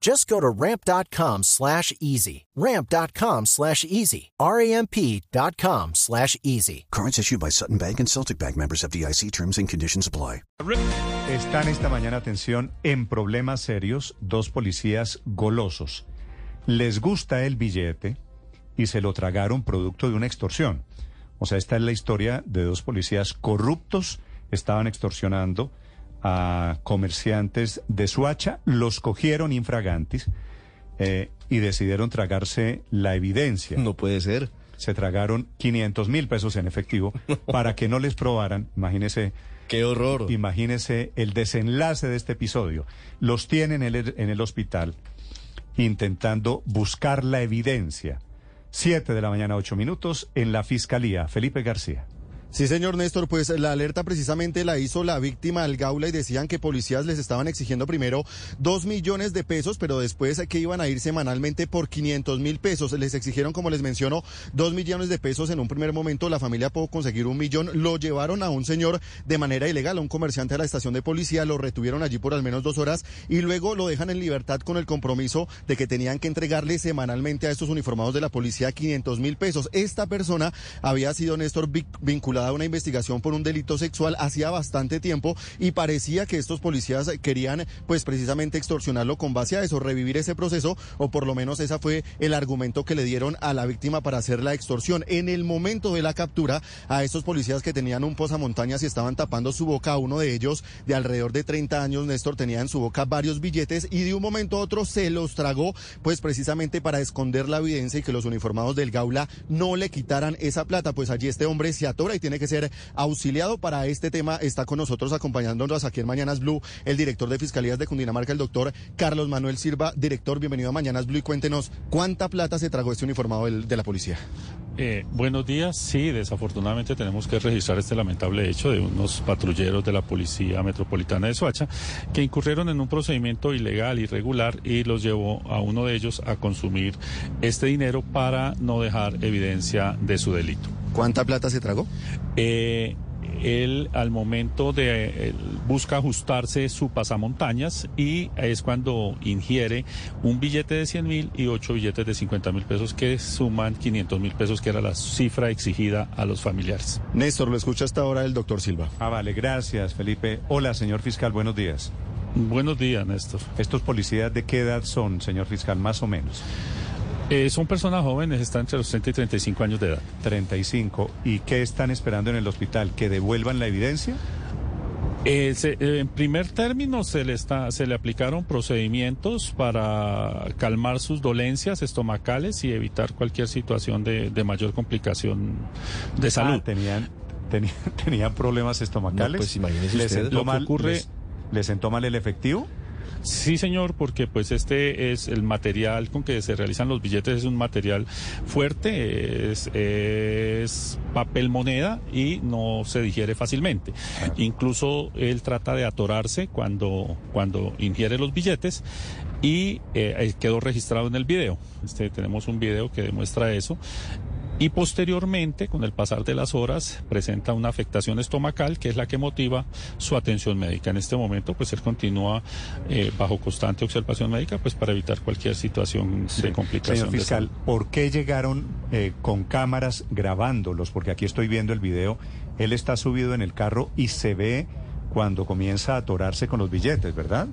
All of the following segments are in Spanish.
Just go to ramp.com slash easy. Ramp.com slash easy. R-A-M-P.com slash easy. Cards issued by Sutton Bank and Celtic Bank members of DIC terms and conditions apply. Están esta mañana, atención, en problemas serios dos policías golosos. Les gusta el billete y se lo tragaron producto de una extorsión. O sea, esta es la historia de dos policías corruptos, estaban extorsionando a comerciantes de Suacha, los cogieron infragantis eh, y decidieron tragarse la evidencia. No puede ser. Se tragaron 500 mil pesos en efectivo para que no les probaran. Imagínese. ¡Qué horror! Imagínese el desenlace de este episodio. Los tienen en el, en el hospital intentando buscar la evidencia. Siete de la mañana, ocho minutos, en la Fiscalía. Felipe García. Sí, señor Néstor, pues la alerta precisamente la hizo la víctima al Gaula y decían que policías les estaban exigiendo primero dos millones de pesos, pero después que iban a ir semanalmente por 500 mil pesos. Les exigieron, como les menciono, dos millones de pesos en un primer momento. La familia pudo conseguir un millón. Lo llevaron a un señor de manera ilegal, a un comerciante a la estación de policía. Lo retuvieron allí por al menos dos horas y luego lo dejan en libertad con el compromiso de que tenían que entregarle semanalmente a estos uniformados de la policía 500 mil pesos. Esta persona había sido, Néstor, vinculada a una investigación por un delito sexual hacía bastante tiempo y parecía que estos policías querían pues precisamente extorsionarlo con base a eso, revivir ese proceso o por lo menos ese fue el argumento que le dieron a la víctima para hacer la extorsión. En el momento de la captura a estos policías que tenían un posamontañas y estaban tapando su boca, uno de ellos de alrededor de 30 años, Néstor, tenía en su boca varios billetes y de un momento a otro se los tragó pues precisamente para esconder la evidencia y que los uniformados del Gaula no le quitaran esa plata, pues allí este hombre se atora y tiene que ser auxiliado para este tema. Está con nosotros acompañándonos aquí en Mañanas Blue el director de Fiscalías de Cundinamarca, el doctor Carlos Manuel Silva. Director, bienvenido a Mañanas Blue y cuéntenos cuánta plata se tragó este uniformado de la policía. Eh, buenos días. Sí, desafortunadamente tenemos que registrar este lamentable hecho de unos patrulleros de la Policía Metropolitana de Soacha que incurrieron en un procedimiento ilegal, irregular y los llevó a uno de ellos a consumir este dinero para no dejar evidencia de su delito. ¿Cuánta plata se tragó? Eh, él al momento de busca ajustarse su pasamontañas y es cuando ingiere un billete de 100 mil y ocho billetes de 50 mil pesos que suman 500 mil pesos que era la cifra exigida a los familiares. Néstor, lo escucha hasta ahora el doctor Silva. Ah, vale, gracias Felipe. Hola, señor fiscal, buenos días. Buenos días, Néstor. ¿Estos policías de qué edad son, señor fiscal, más o menos? Eh, son personas jóvenes, están entre los 30 y 35 años de edad. 35. ¿Y qué están esperando en el hospital? ¿Que devuelvan la evidencia? Eh, eh, en primer término se le, está, se le aplicaron procedimientos para calmar sus dolencias estomacales y evitar cualquier situación de, mayor complicación de salud. Ah, tenían, tenían, problemas estomacales. pues imagínese ¿Les usted, lo que ocurre... ¿Les sentó mal el efectivo? Sí, señor, porque pues este es el material con que se realizan los billetes, es un material fuerte, es, papel moneda y no se digiere fácilmente. Incluso él trata de atorarse cuando, cuando ingiere los billetes y eh, quedó registrado en el video. Este, tenemos un video que demuestra eso y posteriormente, con el pasar de las horas, presenta una afectación estomacal que es la que motiva su atención médica. En este momento, pues él continúa eh, bajo constante observación médica, pues para evitar cualquier situación de complicación. Señor fiscal, ¿por qué llegaron eh, con cámaras grabándolos? Porque aquí estoy viendo el video, él está subido en el carro y se ve cuando comienza a atorarse con los billetes, ¿verdad?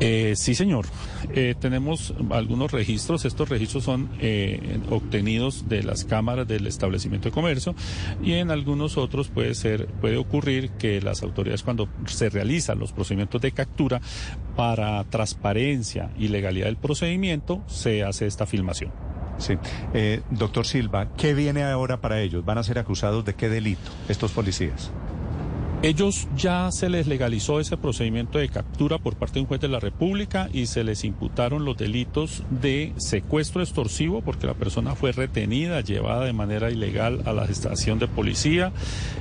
Eh, sí, señor. Eh, tenemos algunos registros. Estos registros son eh, obtenidos de las cámaras del establecimiento de comercio y en algunos otros puede ser, puede ocurrir que las autoridades cuando se realizan los procedimientos de captura para transparencia y legalidad del procedimiento se hace esta filmación. Sí. doctor Silva, ¿qué viene ahora para ellos? ¿Van a ser acusados de qué delito estos policías? Ellos ya se les legalizó ese procedimiento de captura por parte de un juez de la República y se les imputaron los delitos de secuestro extorsivo porque la persona fue retenida, llevada de manera ilegal a la estación de policía.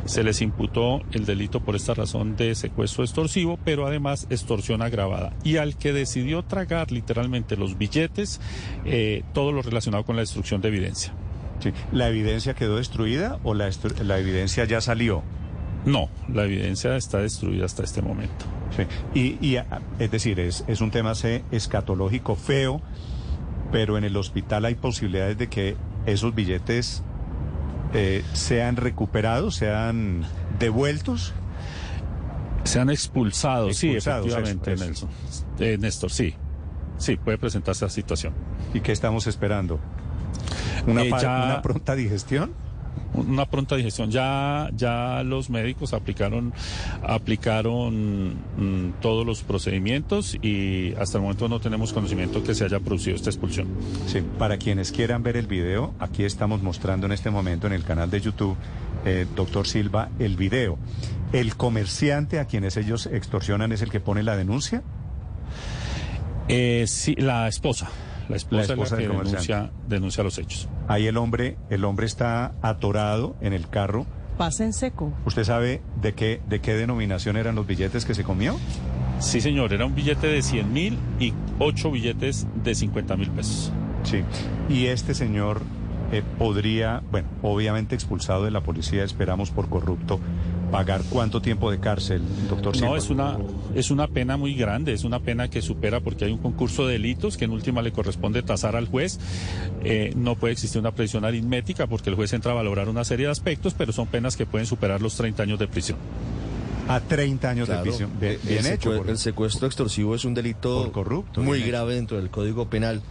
Se les imputó el delito por esta razón de secuestro extorsivo, pero además extorsión agravada. Y al que decidió tragar literalmente los billetes, eh, todo lo relacionado con la destrucción de evidencia. Sí. ¿La evidencia quedó destruida o la, la evidencia ya salió? No, la evidencia está destruida hasta este momento. Sí. Y, es decir, es, es un tema escatológico feo, pero en el hospital hay posibilidades de que esos billetes eh, sean recuperados, sean devueltos. Sean expulsados, sí, efectivamente, Nelson. Eh, Néstor, sí. Sí, puede presentarse esa situación. ¿Y qué estamos esperando? ¿Una, eh, ¿Una pronta digestión? Una pronta digestión. Ya, ya los médicos aplicaron, aplicaron mm, todos los procedimientos y hasta el momento no tenemos conocimiento que se haya producido esta expulsión. Sí, para quienes quieran ver el video, aquí estamos mostrando en este momento en el canal de YouTube, eh, doctor Silva, el video. ¿El comerciante a quienes ellos extorsionan es el que pone la denuncia? Eh, sí, la esposa. La esposa, es la que denuncia, denuncia los hechos. Ahí el hombre, el hombre está atorado en el carro. Pasa en seco. ¿Usted sabe de qué, de qué denominación eran los billetes que se comió? Sí, señor, era un billete de 100 mil y ocho billetes de 50 mil pesos. Sí, y este señor eh, podría, bueno, obviamente expulsado de la policía, esperamos por corrupto, pagar cuánto tiempo de cárcel, doctor No, es una, es una pena muy grande, es una pena que supera porque hay un concurso de delitos que en última le corresponde tasar al juez. Eh, no puede existir una prisión aritmética porque el juez entra a valorar una serie de aspectos, pero son penas que pueden superar los 30 años de prisión. A 30 años de prisión. Bien el hecho. El secuestro extorsivo es un delito corrupto, muy grave dentro del Código Penal.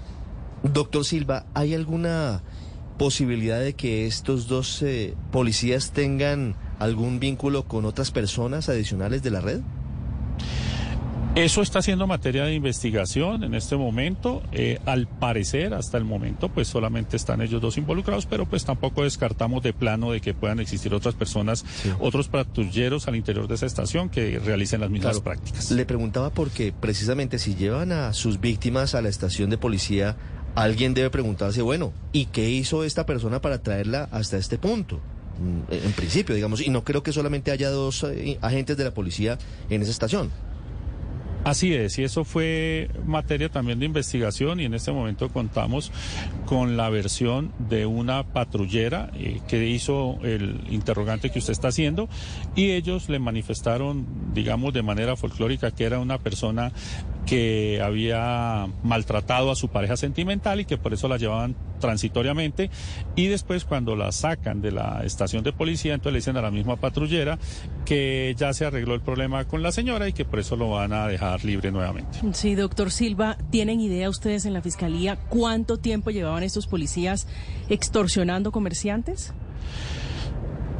Doctor Silva, ¿hay alguna posibilidad de que estos dos eh, policías tengan algún vínculo con otras personas adicionales de la red? Eso está siendo materia de investigación en este momento. Eh, al parecer, hasta el momento, pues solamente están ellos dos involucrados, pero pues tampoco descartamos de plano de que puedan existir otras personas, otros patrulleros al interior de esa estación que realicen las mismas prácticas. Le preguntaba porque precisamente si llevan a sus víctimas a la estación de policía, alguien debe preguntarse, bueno, ¿y qué hizo esta persona para traerla hasta este punto? Mm, en principio, digamos, y no creo que solamente haya dos eh, agentes de la policía en esa estación. Así es, y eso fue materia también de investigación y en este momento contamos con la versión de una patrullera eh, que hizo el interrogante que usted está haciendo y ellos le manifestaron, digamos, de manera folclórica que era una persona que había maltratado a su pareja sentimental y que por eso la llevaban transitoriamente y después cuando la sacan de la estación de policía entonces le dicen a la misma patrullera que ya se arregló el problema con la señora y que por eso lo van a dejar libre nuevamente. Sí, doctor Silva, ¿tienen idea ustedes en la fiscalía cuánto tiempo llevaban estos policías extorsionando comerciantes?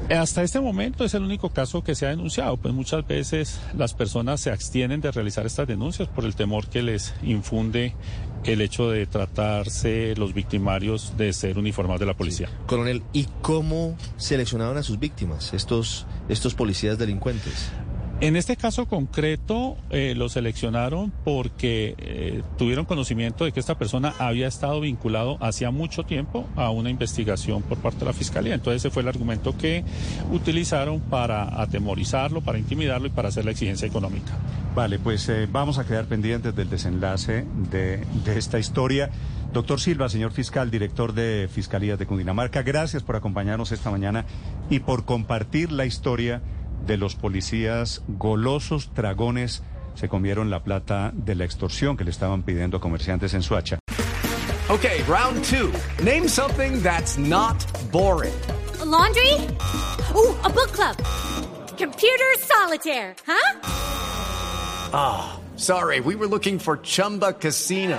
Hasta este momento es el único caso que se ha denunciado, pues muchas veces las personas se abstienen de realizar estas denuncias por el temor que les infunde el hecho de tratarse los victimarios de ser uniformados de la policía. Coronel, ¿y cómo seleccionaron a sus víctimas, estos, estos policías delincuentes? En este caso concreto eh, lo seleccionaron porque eh, tuvieron conocimiento de que esta persona había estado vinculado hacía mucho tiempo a una investigación por parte de la Fiscalía. Entonces ese fue el argumento que utilizaron para atemorizarlo, para intimidarlo y para hacer la exigencia económica. Vale, pues eh, vamos a quedar pendientes del desenlace de, de esta historia. Doctor Silva, señor fiscal, director de Fiscalía de Cundinamarca, gracias por acompañarnos esta mañana y por compartir la historia de los policías golosos dragones se comieron la plata de la extorsión que le estaban pidiendo a comerciantes en Suacha. Okay, round two. Name something that's not boring. laundry? Ooh, a book club. Computer solitaire, huh? Ah. Sorry, we were looking for Chumba Casino.